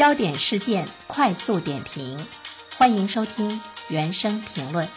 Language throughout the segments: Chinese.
焦点事件快速点评，欢迎收听原声评论。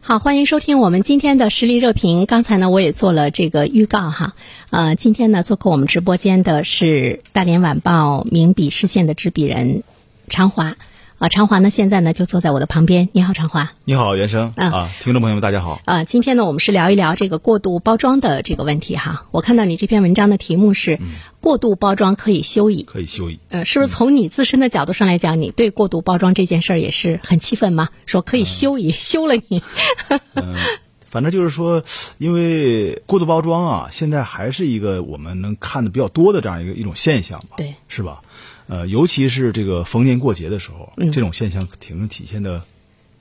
好，欢迎收听我们今天的实力热评。刚才呢，我也做了这个预告哈。呃，今天呢，做客我们直播间的是大连晚报名笔视线的执笔人常华。啊，常华呢，现在呢就坐在我的旁边。你好，常华。你好，袁生。啊，听众朋友们，大家好。啊，今天呢，我们是聊一聊这个过度包装的这个问题哈。我看到你这篇文章的题目是“过度包装可以休矣”。可以休矣。呃，是不是从你自身的角度上来讲，你对过度包装这件事儿也是很气愤吗？说可以休矣，休了你。嗯，反正就是说，因为过度包装啊，现在还是一个我们能看的比较多的这样一个一种现象吧。对。是吧？呃，尤其是这个逢年过节的时候，这种现象挺体现的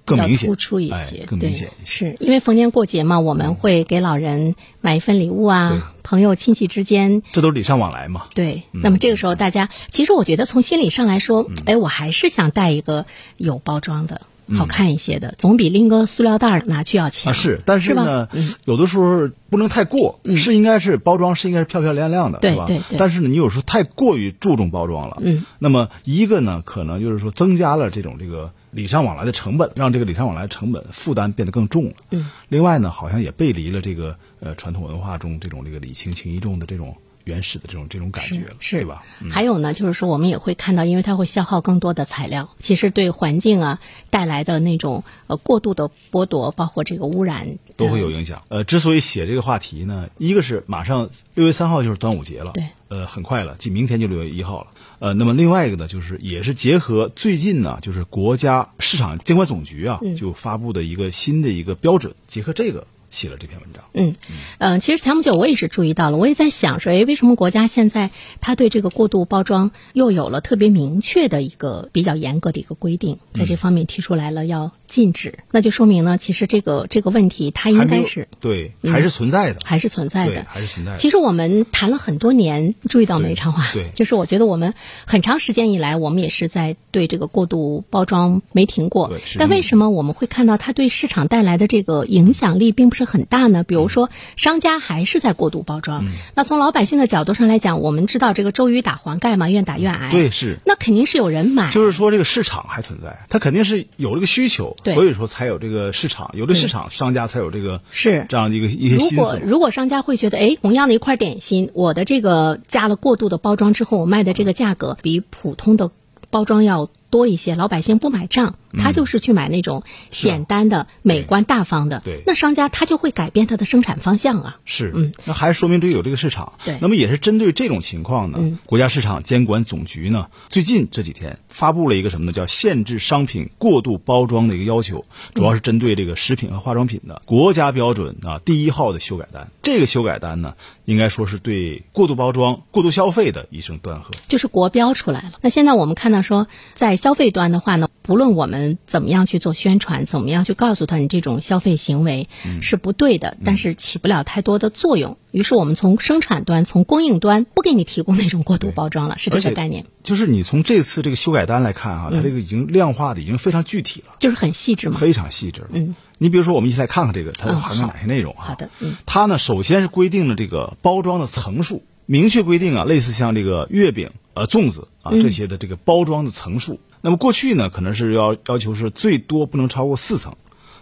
更明显、突出一些，更明显一些。是因为逢年过节嘛，我们会给老人买一份礼物啊，朋友亲戚之间，这都是礼尚往来嘛。对，那么这个时候大家，其实我觉得从心理上来说，哎，我还是想带一个有包装的。好看一些的，总比拎个塑料袋拿去要强。啊，是，但是呢，有的时候不能太过，是应该是包装是应该是漂漂亮亮的，对吧？对对。但是呢，你有时候太过于注重包装了，嗯。那么一个呢，可能就是说增加了这种这个礼尚往来的成本，让这个礼尚往来成本负担变得更重了。嗯。另外呢，好像也背离了这个呃传统文化中这种这个礼轻情意重的这种。原始的这种这种感觉了，是对吧？还有呢，就是说我们也会看到，因为它会消耗更多的材料，其实对环境啊带来的那种呃过度的剥夺，包括这个污染都会有影响。呃，之所以写这个话题呢，一个是马上六月三号就是端午节了，对，呃，很快了，即明天就六月一号了。呃，那么另外一个呢，就是也是结合最近呢，就是国家市场监管总局啊就发布的一个新的一个标准，结合这个。写了这篇文章。嗯，呃，其实前不久我也是注意到了，我也在想说，哎，为什么国家现在他对这个过度包装又有了特别明确的一个比较严格的一个规定，在这方面提出来了要禁止，那就说明呢，其实这个这个问题它应该是对还是存在的，还是存在的，还是存在的。其实我们谈了很多年，注意到没，长华，对，就是我觉得我们很长时间以来，我们也是在对这个过度包装没停过。但为什么我们会看到它对市场带来的这个影响力并不是？很大呢，比如说商家还是在过度包装。那从老百姓的角度上来讲，我们知道这个周瑜打黄盖嘛，愿打愿挨。对，是。那肯定是有人买。就是说，这个市场还存在，它肯定是有这个需求，所以说才有这个市场，有这市场，商家才有这个是这样的一个一些心思。如果如果商家会觉得，哎，同样的一块点心，我的这个加了过度的包装之后，我卖的这个价格比普通的包装要。多一些，老百姓不买账，他就是去买那种简单的、美观大方的。对，那商家他就会改变他的生产方向啊。是，嗯，那还说明这有这个市场。对，那么也是针对这种情况呢，国家市场监管总局呢，最近这几天发布了一个什么呢？叫限制商品过度包装的一个要求，主要是针对这个食品和化妆品的国家标准啊第一号的修改单。这个修改单呢，应该说是对过度包装、过度消费的一声断喝。就是国标出来了。那现在我们看到说，在消费端的话呢，不论我们怎么样去做宣传，怎么样去告诉他你这种消费行为是不对的，但是起不了太多的作用。于是我们从生产端、从供应端不给你提供那种过度包装了，是这个概念。就是你从这次这个修改单来看哈，它这个已经量化的已经非常具体了，就是很细致嘛，非常细致。嗯，你比如说，我们一起来看看这个它含有哪些内容哈。好的，嗯，它呢首先是规定了这个包装的层数，明确规定啊，类似像这个月饼、呃粽子啊这些的这个包装的层数。那么过去呢，可能是要要求是最多不能超过四层，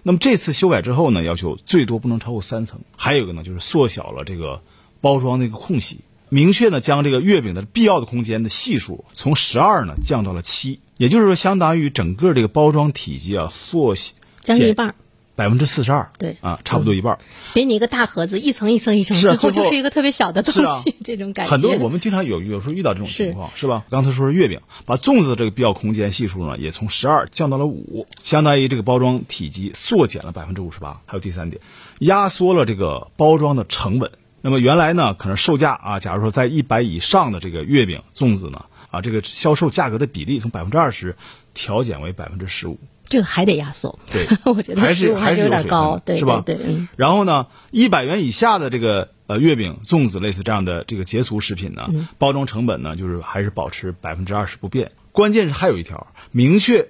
那么这次修改之后呢，要求最多不能超过三层。还有一个呢，就是缩小了这个包装的一个空隙，明确呢将这个月饼的必要的空间的系数从十二呢降到了七，也就是说，相当于整个这个包装体积啊缩小将近一半。百分之四十二，对啊，差不多一半。给你一个大盒子，一层一层一层，最后就是一个特别小的东西，这种感觉。很多我们经常有有时候遇到这种情况，是吧？刚才说是月饼，把粽子的这个必要空间系数呢，也从十二降到了五，相当于这个包装体积缩减了百分之五十八。还有第三点，压缩了这个包装的成本。那么原来呢，可能售价啊，假如说在一百以上的这个月饼、粽子呢，啊，这个销售价格的比例从百分之二十调减为百分之十五。这个还得压缩，对，我觉得还是还是有点高，对，是吧？对，嗯。然后呢，一百元以下的这个呃月饼、粽子类似这样的这个节俗食品呢，包装成本呢就是还是保持百分之二十不变。关键是还有一条，明确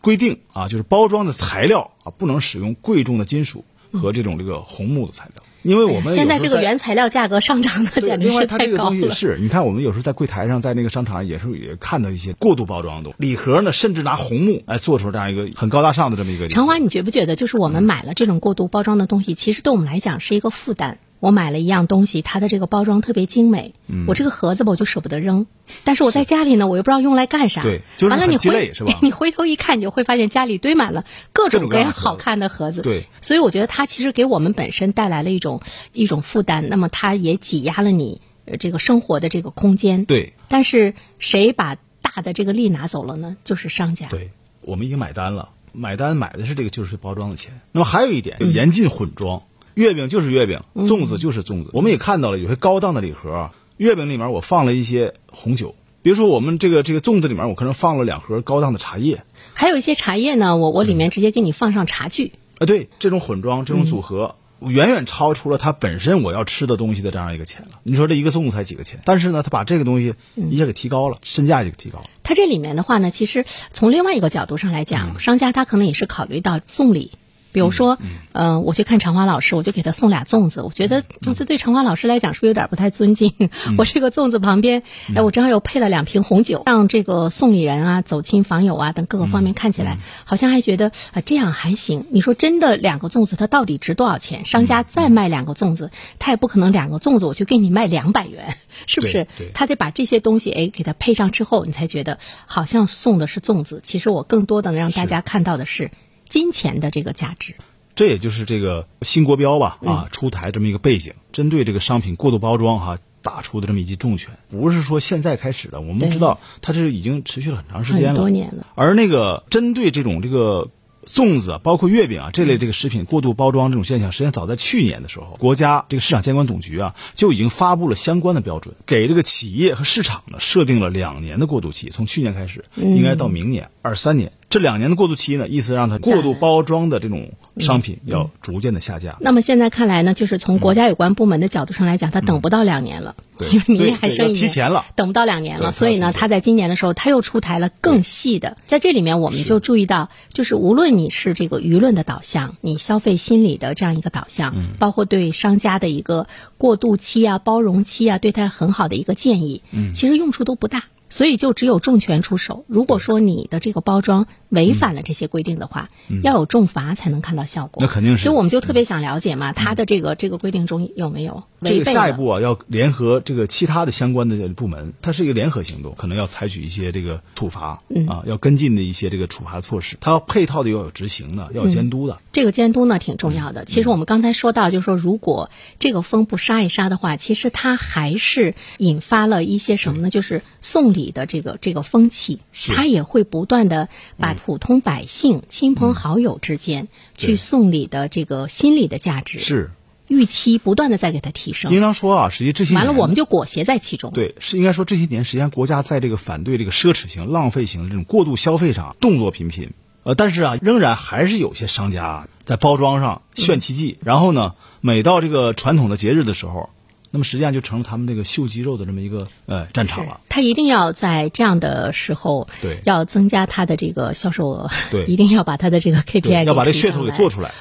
规定啊，就是包装的材料啊，不能使用贵重的金属和这种这个红木的材料。因为我们现在这个原材料价格上涨的简直是太高了。是，你看我们有时候在柜台上，在那个商场也是也看到一些过度包装的礼盒呢，甚至拿红木来做出这样一个很高大上的这么一个。长华，你觉不觉得，就是我们买了这种过度包装的东西，其实对我们来讲是一个负担？我买了一样东西，它的这个包装特别精美，我这个盒子吧我就舍不得扔，但是我在家里呢，我又不知道用来干啥。对，就是很鸡肋，是吧？你回头一看，你就会发现家里堆满了各种各样好看的盒子。对，所以我觉得它其实给我们本身带来了一种一种负担，那么它也挤压了你这个生活的这个空间。对，但是谁把大的这个利拿走了呢？就是商家。对，我们已经买单了，买单买的是这个就是包装的钱。那么还有一点，严禁混装。月饼就是月饼，粽子就是粽子。我们也看到了有些高档的礼盒，月饼里面我放了一些红酒，比如说我们这个这个粽子里面我可能放了两盒高档的茶叶，还有一些茶叶呢，我我里面直接给你放上茶具。啊，对，这种混装这种组合。远远超出了它本身我要吃的东西的这样一个钱了。你说这一个粽子才几个钱，但是呢，他把这个东西一下给提高了，身价就提高了。它这里面的话呢，其实从另外一个角度上来讲，商家他可能也是考虑到送礼。比如说，嗯，我去看长华老师，我就给他送俩粽子。我觉得这对长华老师来讲是不是有点不太尊敬？我这个粽子旁边，哎，我正好又配了两瓶红酒，让这个送礼人啊、走亲访友啊等各个方面看起来好像还觉得啊这样还行。你说真的，两个粽子它到底值多少钱？商家再卖两个粽子，他也不可能两个粽子我去给你卖两百元，是不是？他得把这些东西哎给他配上之后，你才觉得好像送的是粽子。其实我更多的让大家看到的是。金钱的这个价值，这也就是这个新国标吧啊出台这么一个背景，针对这个商品过度包装哈打出的这么一记重拳，不是说现在开始的，我们知道它是已经持续了很长时间了，多年了。而那个针对这种这个粽子包括月饼啊这类这个食品过度包装这种现象，实际上早在去年的时候，国家这个市场监管总局啊就已经发布了相关的标准，给这个企业和市场呢设定了两年的过渡期，从去年开始，应该到明年二三年。这两年的过渡期呢，意思让它过度包装的这种商品要逐渐的下架。那么现在看来呢，就是从国家有关部门的角度上来讲，它等不到两年了，因为明年还剩一年，提前了，等不到两年了。所以呢，它在今年的时候，它又出台了更细的。在这里面，我们就注意到，就是无论你是这个舆论的导向，你消费心理的这样一个导向，包括对商家的一个过渡期啊、包容期啊，对他很好的一个建议，其实用处都不大。所以就只有重拳出手。如果说你的这个包装违反了这些规定的话，要有重罚才能看到效果。那肯定是。所以我们就特别想了解嘛，他的这个这个规定中有没有这个下一步啊，要联合这个其他的相关的部门，它是一个联合行动，可能要采取一些这个处罚啊，要跟进的一些这个处罚措施。它要配套的要有执行的，要有监督的。这个监督呢挺重要的。其实我们刚才说到，就是说如果这个风不杀一杀的话，其实它还是引发了一些什么呢？就是送礼。的这个这个风气，他也会不断的把普通百姓、亲朋好友之间去送礼的这个心理的价值是预期不断的在给他提升。应当说啊，实际这些完了我们就裹挟在其中。对，是应该说这些年，实际上国家在这个反对这个奢侈型、浪费型的这种过度消费上动作频频。呃，但是啊，仍然还是有些商家在包装上炫奇迹，然后呢，每到这个传统的节日的时候。那么实际上就成了他们这个秀肌肉的这么一个呃战场了。他一定要在这样的时候，对，要增加他的这个销售额，对，一定要把他的这个 KPI 要把这噱头给做出来。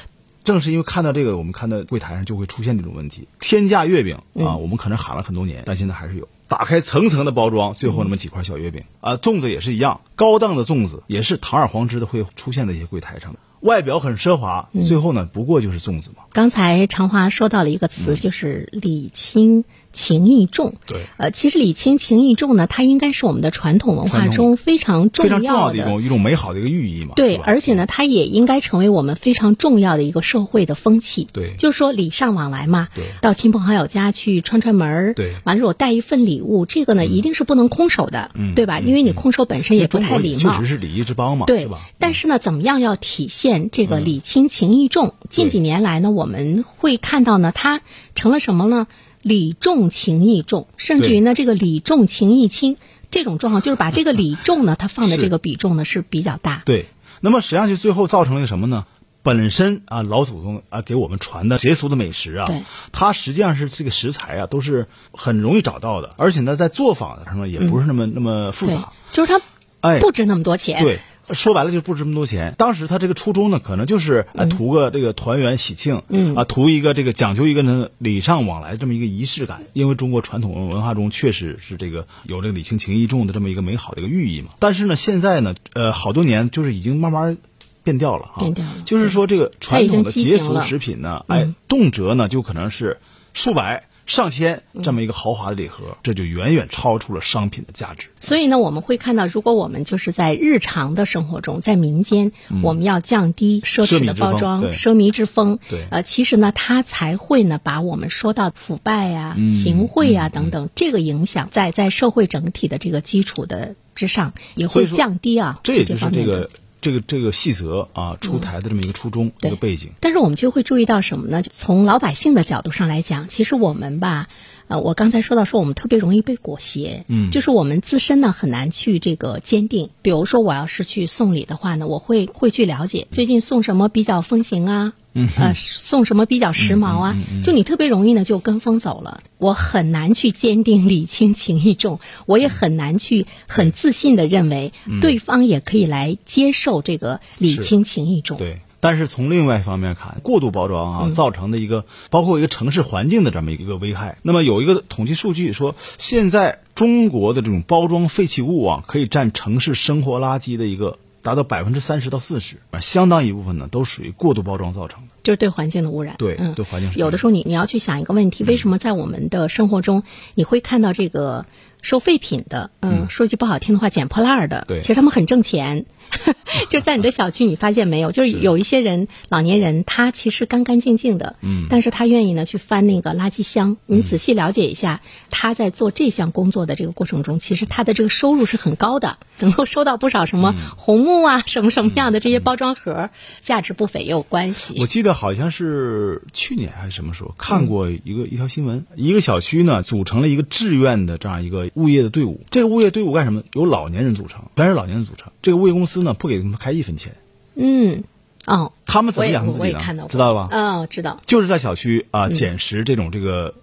正是因为看到这个，我们看到柜台上就会出现这种问题：天价月饼啊，我们可能喊了很多年，但现在还是有。打开层层的包装，最后那么几块小月饼啊，粽子也是一样，高档的粽子也是堂而皇之的会出现在一些柜台上的。外表很奢华，最后呢，不过就是粽子嘛。刚才长华说到了一个词，就是礼轻。情义重，对，呃，其实礼轻情义重呢，它应该是我们的传统文化中非常重要的、非常重要的一种一种美好的一个寓意嘛。对，而且呢，它也应该成为我们非常重要的一个社会的风气。对，就是说礼尚往来嘛。对，到亲朋好友家去串串门儿。对，完了我带一份礼物，这个呢一定是不能空手的，对吧？因为你空手本身也不太礼貌。确实是礼仪之邦嘛，对吧？但是呢，怎么样要体现这个礼轻情义重？近几年来呢，我们会看到呢，它成了什么呢？礼重情义重，甚至于呢，这个礼重情义轻这种状况，就是把这个礼重呢，它放的这个比重呢是比较大。对，那么实际上就最后造成了一个什么呢？本身啊，老祖宗啊给我们传的节俗的美食啊，它实际上是这个食材啊都是很容易找到的，而且呢，在做法上呢也不是那么那么复杂，就是它哎不值那么多钱。对，说白了就不值这么多钱。当时他这个初衷呢，可能就是呃图个这个团圆喜庆，嗯啊，图一个这个讲究一个呢礼尚往来这么一个仪式感。因为中国传统文化中确实是这个有这个礼轻情意重的这么一个美好的一个寓意嘛。但是呢，现在呢，呃，好多年就是已经慢慢变掉了啊，变掉了。就是说这个传统的节俗食品呢，哎，动辄呢就可能是数百。上千这么一个豪华的礼盒，这就远远超出了商品的价值。所以呢，我们会看到，如果我们就是在日常的生活中，在民间，我们要降低奢侈的包装、奢靡之风。对，呃，其实呢，它才会呢，把我们说到腐败呀、行贿呀等等这个影响，在在社会整体的这个基础的之上，也会降低啊。这也就是这个。这个这个细则啊，出台的这么一个初衷，一个背景。但是我们就会注意到什么呢？从老百姓的角度上来讲，其实我们吧，呃，我刚才说到说我们特别容易被裹挟，嗯，就是我们自身呢很难去这个坚定。比如说我要是去送礼的话呢，我会会去了解最近送什么比较风行啊。嗯，呃，送什么比较时髦啊？就你特别容易呢，就跟风走了。我很难去坚定礼轻情意重，我也很难去很自信的认为对方也可以来接受这个礼轻情意重。对，但是从另外一方面看，过度包装啊，造成的一个包括一个城市环境的这么一个危害。那么有一个统计数据说，现在中国的这种包装废弃物啊，可以占城市生活垃圾的一个。达到百分之三十到四十，相当一部分呢，都属于过度包装造成的，就是对环境的污染。对，对环境。有的时候你你要去想一个问题，为什么在我们的生活中，你会看到这个？收废品的，嗯，说句不好听的话，捡破烂的，对，其实他们很挣钱。就在你的小区，你发现没有？就是有一些人，老年人，他其实干干净净的，嗯，但是他愿意呢去翻那个垃圾箱。你仔细了解一下，他在做这项工作的这个过程中，其实他的这个收入是很高的，能够收到不少什么红木啊，什么什么样的这些包装盒，价值不菲也有关系。我记得好像是去年还是什么时候看过一个一条新闻，一个小区呢组成了一个志愿的这样一个。物业的队伍，这个物业队伍干什么？由老年人组成，全是老年人组成。这个物业公司呢，不给他们开一分钱。嗯，哦，他们怎么养活自己呢？知道吧？嗯，知道。就是在小区啊，捡拾这种这个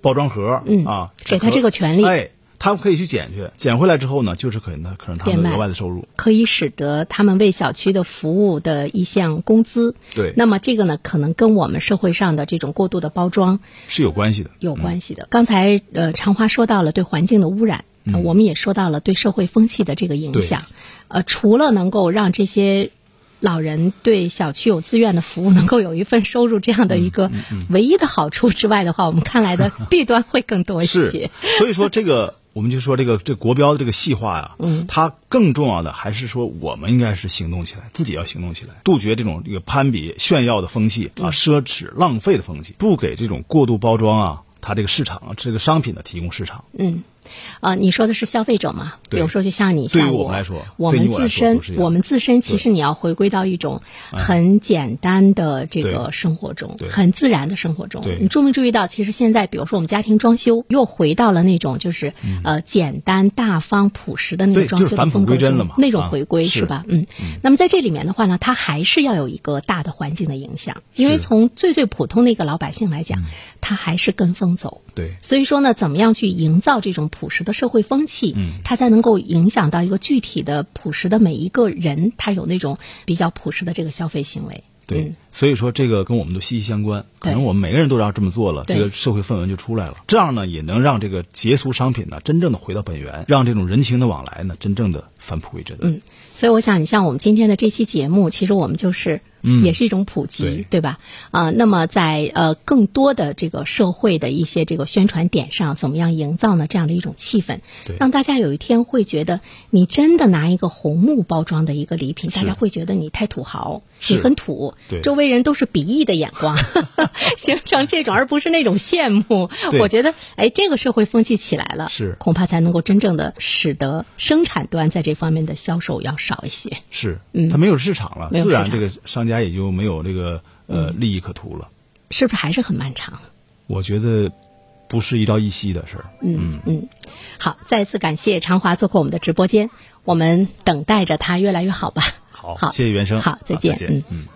包装盒，嗯啊，给他这个权利。哎。他们可以去捡去，捡回来之后呢，就是可能可能他们额外的收入，可以使得他们为小区的服务的一项工资。对，那么这个呢，可能跟我们社会上的这种过度的包装是有关系的，有关系的。刚才呃，长华说到了对环境的污染，我们也说到了对社会风气的这个影响。呃，除了能够让这些。老人对小区有自愿的服务，能够有一份收入，这样的一个唯一的好处之外的话，我们看来的 弊端会更多一些。所以说这个，我们就说这个这国标的这个细化呀，嗯，它更重要的还是说，我们应该是行动起来，自己要行动起来，杜绝这种这个攀比炫耀的风气啊，奢侈浪费的风气，不给这种过度包装啊，它这个市场啊，这个商品的提供市场。嗯。呃，你说的是消费者嘛？比如说，就像你像我，来说，我们自身，我们自身其实你要回归到一种很简单的这个生活中，很自然的生活中。你注没注意到，其实现在，比如说我们家庭装修，又回到了那种就是呃简单、大方、朴实的那种装修的风格中，那种回归是吧？嗯。那么在这里面的话呢，它还是要有一个大的环境的影响，因为从最最普通的一个老百姓来讲，他还是跟风走。对。所以说呢，怎么样去营造这种朴实的社会风气，嗯，它才能够影响到一个具体的朴实的每一个人，他有那种比较朴实的这个消费行为。对，所以说这个跟我们都息息相关。可能我们每个人都要这么做了，这个社会氛围就出来了。这样呢，也能让这个节俗商品呢真正的回到本源，让这种人情的往来呢真正的返璞归真。嗯，所以我想，你像我们今天的这期节目，其实我们就是。嗯，也是一种普及，对。吧？啊，那么在呃更多的这个社会的一些这个宣传点上，怎么样营造呢？这样的一种气氛，让大家有一天会觉得，你真的拿一个红木包装的一个礼品，大家会觉得你太土豪，你很土，周围人都是鄙夷的眼光，形成这种，而不是那种羡慕。我觉得，哎，这个社会风气起来了，是。恐怕才能够真正的使得生产端在这方面的销售要少一些。是，嗯，它没有市场了，自然这个商家。家也就没有这个呃利益可图了，是不是还是很漫长？我觉得不是一朝一夕的事儿。嗯嗯，好，再次感谢长华做客我们的直播间，我们等待着他越来越好吧。好，谢谢袁生。好，再见。嗯嗯。